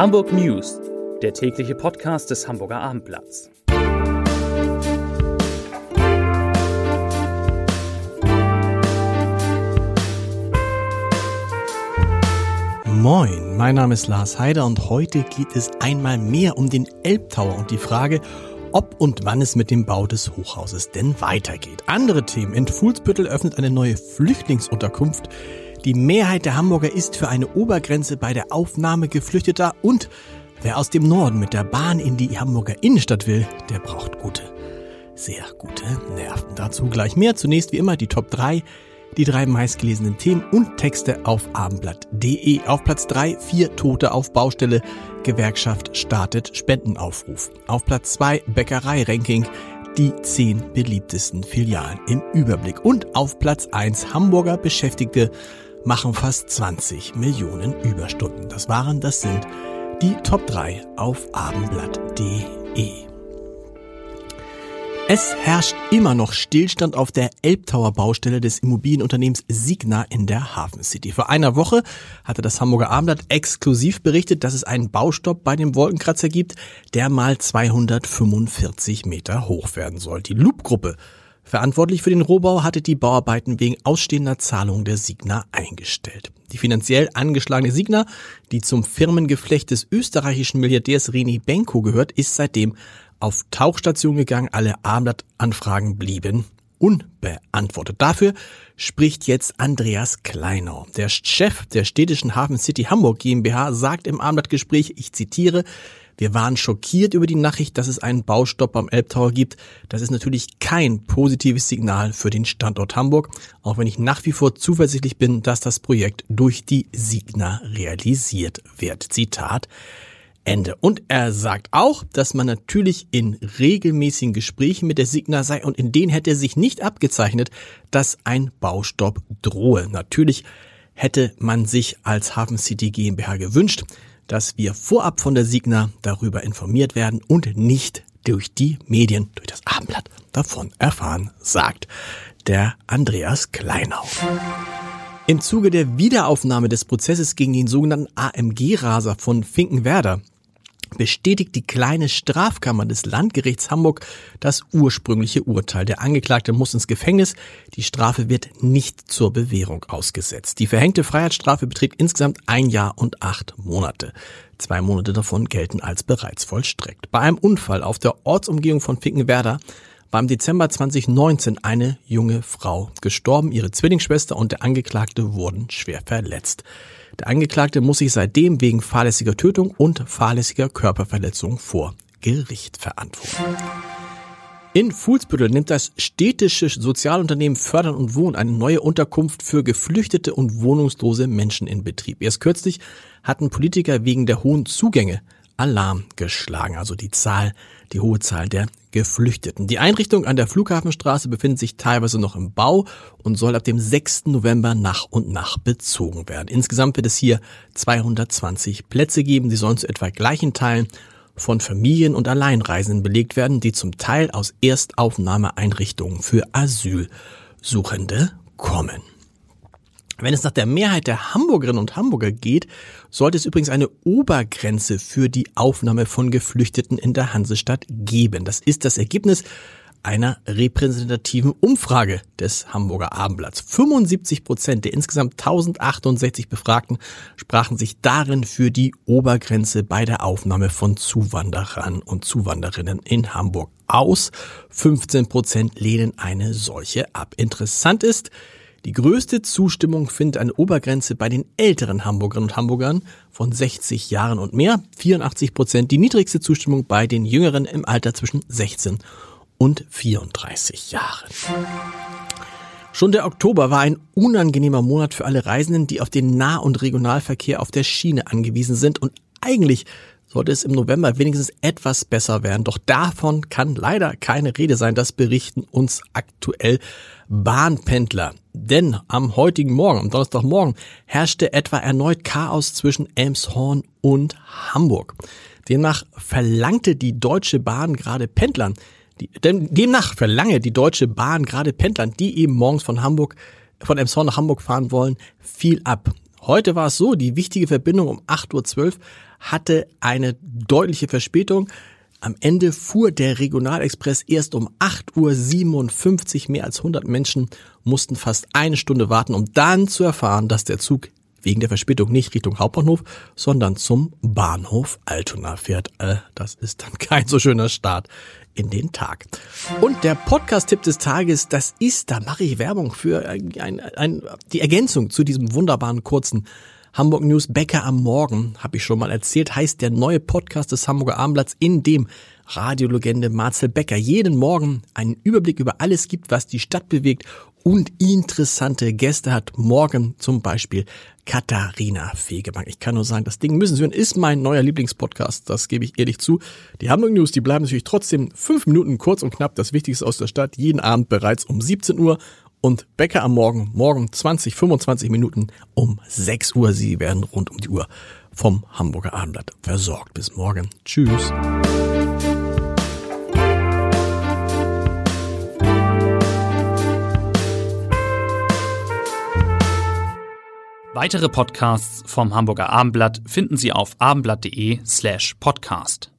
Hamburg News, der tägliche Podcast des Hamburger Abendblatts. Moin, mein Name ist Lars Heider und heute geht es einmal mehr um den Elbtower und die Frage, ob und wann es mit dem Bau des Hochhauses denn weitergeht. Andere Themen. In Fuhlsbüttel öffnet eine neue Flüchtlingsunterkunft. Die Mehrheit der Hamburger ist für eine Obergrenze bei der Aufnahme Geflüchteter und wer aus dem Norden mit der Bahn in die Hamburger Innenstadt will, der braucht gute, sehr gute Nerven. Dazu gleich mehr. Zunächst wie immer die Top 3 die drei meistgelesenen Themen und Texte auf abendblatt.de. Auf Platz 3 vier Tote auf Baustelle. Gewerkschaft startet Spendenaufruf. Auf Platz 2 Bäckerei-Ranking. Die zehn beliebtesten Filialen im Überblick. Und auf Platz 1 Hamburger Beschäftigte machen fast 20 Millionen Überstunden. Das waren, das sind die Top 3 auf abendblatt.de. Es herrscht immer noch Stillstand auf der Elbtower Baustelle des Immobilienunternehmens Signa in der Hafen City. Vor einer Woche hatte das Hamburger Abendblatt exklusiv berichtet, dass es einen Baustopp bei dem Wolkenkratzer gibt, der mal 245 Meter hoch werden soll. Die Loop-Gruppe Verantwortlich für den Rohbau hatte die Bauarbeiten wegen ausstehender Zahlungen der Signa eingestellt. Die finanziell angeschlagene Signa, die zum Firmengeflecht des österreichischen Milliardärs René Benko gehört, ist seitdem auf Tauchstation gegangen. Alle Abendblatt-Anfragen blieben unbeantwortet. Dafür spricht jetzt Andreas Kleinau. Der Chef der städtischen Hafen City Hamburg GmbH sagt im Abendblattgespräch, ich zitiere, wir waren schockiert über die Nachricht, dass es einen Baustopp am Elbtower gibt. Das ist natürlich kein positives Signal für den Standort Hamburg, auch wenn ich nach wie vor zuversichtlich bin, dass das Projekt durch die Signa realisiert wird. Zitat. Ende. Und er sagt auch, dass man natürlich in regelmäßigen Gesprächen mit der Signa sei und in denen hätte sich nicht abgezeichnet, dass ein Baustopp drohe. Natürlich hätte man sich als Hafen City GmbH gewünscht, dass wir vorab von der Signa darüber informiert werden und nicht durch die Medien, durch das Abendblatt davon erfahren, sagt der Andreas Kleinau. Im Zuge der Wiederaufnahme des Prozesses gegen den sogenannten AMG-Raser von Finkenwerder bestätigt die kleine Strafkammer des Landgerichts Hamburg das ursprüngliche Urteil. Der Angeklagte muss ins Gefängnis. Die Strafe wird nicht zur Bewährung ausgesetzt. Die verhängte Freiheitsstrafe beträgt insgesamt ein Jahr und acht Monate. Zwei Monate davon gelten als bereits vollstreckt. Bei einem Unfall auf der Ortsumgehung von Finkenwerder war im Dezember 2019 eine junge Frau gestorben. Ihre Zwillingsschwester und der Angeklagte wurden schwer verletzt. Der Angeklagte muss sich seitdem wegen fahrlässiger Tötung und fahrlässiger Körperverletzung vor Gericht verantworten. In Fuhlsbüttel nimmt das städtische Sozialunternehmen Fördern und Wohnen eine neue Unterkunft für geflüchtete und wohnungslose Menschen in Betrieb. Erst kürzlich hatten Politiker wegen der hohen Zugänge Alarm geschlagen, also die Zahl, die hohe Zahl der Geflüchteten. Die Einrichtung an der Flughafenstraße befindet sich teilweise noch im Bau und soll ab dem 6. November nach und nach bezogen werden. Insgesamt wird es hier 220 Plätze geben. Sie sollen zu etwa gleichen Teilen von Familien und Alleinreisenden belegt werden, die zum Teil aus Erstaufnahmeeinrichtungen für Asylsuchende kommen. Wenn es nach der Mehrheit der Hamburgerinnen und Hamburger geht, sollte es übrigens eine Obergrenze für die Aufnahme von Geflüchteten in der Hansestadt geben. Das ist das Ergebnis einer repräsentativen Umfrage des Hamburger Abendblatts. 75 Prozent der insgesamt 1068 Befragten sprachen sich darin für die Obergrenze bei der Aufnahme von Zuwanderern und Zuwanderinnen in Hamburg aus. 15 Prozent lehnen eine solche ab. Interessant ist, die größte Zustimmung findet eine Obergrenze bei den älteren Hamburgerinnen und Hamburgern von 60 Jahren und mehr, 84 Prozent. Die niedrigste Zustimmung bei den Jüngeren im Alter zwischen 16 und 34 Jahren. Schon der Oktober war ein unangenehmer Monat für alle Reisenden, die auf den Nah- und Regionalverkehr auf der Schiene angewiesen sind und eigentlich sollte es im November wenigstens etwas besser werden. Doch davon kann leider keine Rede sein. Das berichten uns aktuell Bahnpendler. Denn am heutigen Morgen, am Donnerstagmorgen, herrschte etwa erneut Chaos zwischen Elmshorn und Hamburg. Demnach verlangte die Deutsche Bahn gerade Pendlern, die, demnach verlange die Deutsche Bahn gerade Pendlern, die eben morgens von Hamburg, von Elmshorn nach Hamburg fahren wollen, viel ab. Heute war es so, die wichtige Verbindung um 8.12 Uhr hatte eine deutliche Verspätung. Am Ende fuhr der Regionalexpress erst um 8.57 Uhr. Mehr als 100 Menschen mussten fast eine Stunde warten, um dann zu erfahren, dass der Zug wegen der Verspätung nicht Richtung Hauptbahnhof, sondern zum Bahnhof Altona fährt. Äh, das ist dann kein so schöner Start in den Tag. Und der Podcast-Tipp des Tages, das ist, da mache ich Werbung für ein, ein, ein, die Ergänzung zu diesem wunderbaren kurzen Hamburg News Bäcker am Morgen, habe ich schon mal erzählt, heißt der neue Podcast des Hamburger Abendblatts, in dem Radiolegende Marcel Becker jeden Morgen einen Überblick über alles gibt, was die Stadt bewegt und interessante Gäste hat. Morgen zum Beispiel Katharina Fegebank. Ich kann nur sagen, das Ding müssen Sie hören, ist mein neuer Lieblingspodcast, das gebe ich ehrlich zu. Die Hamburg News, die bleiben natürlich trotzdem fünf Minuten kurz und knapp, das Wichtigste aus der Stadt, jeden Abend bereits um 17 Uhr und Bäcker am Morgen, morgen 20, 25 Minuten um 6 Uhr. Sie werden rund um die Uhr vom Hamburger Abendblatt versorgt. Bis morgen. Tschüss. Weitere Podcasts vom Hamburger Abendblatt finden Sie auf abendblatt.de slash podcast.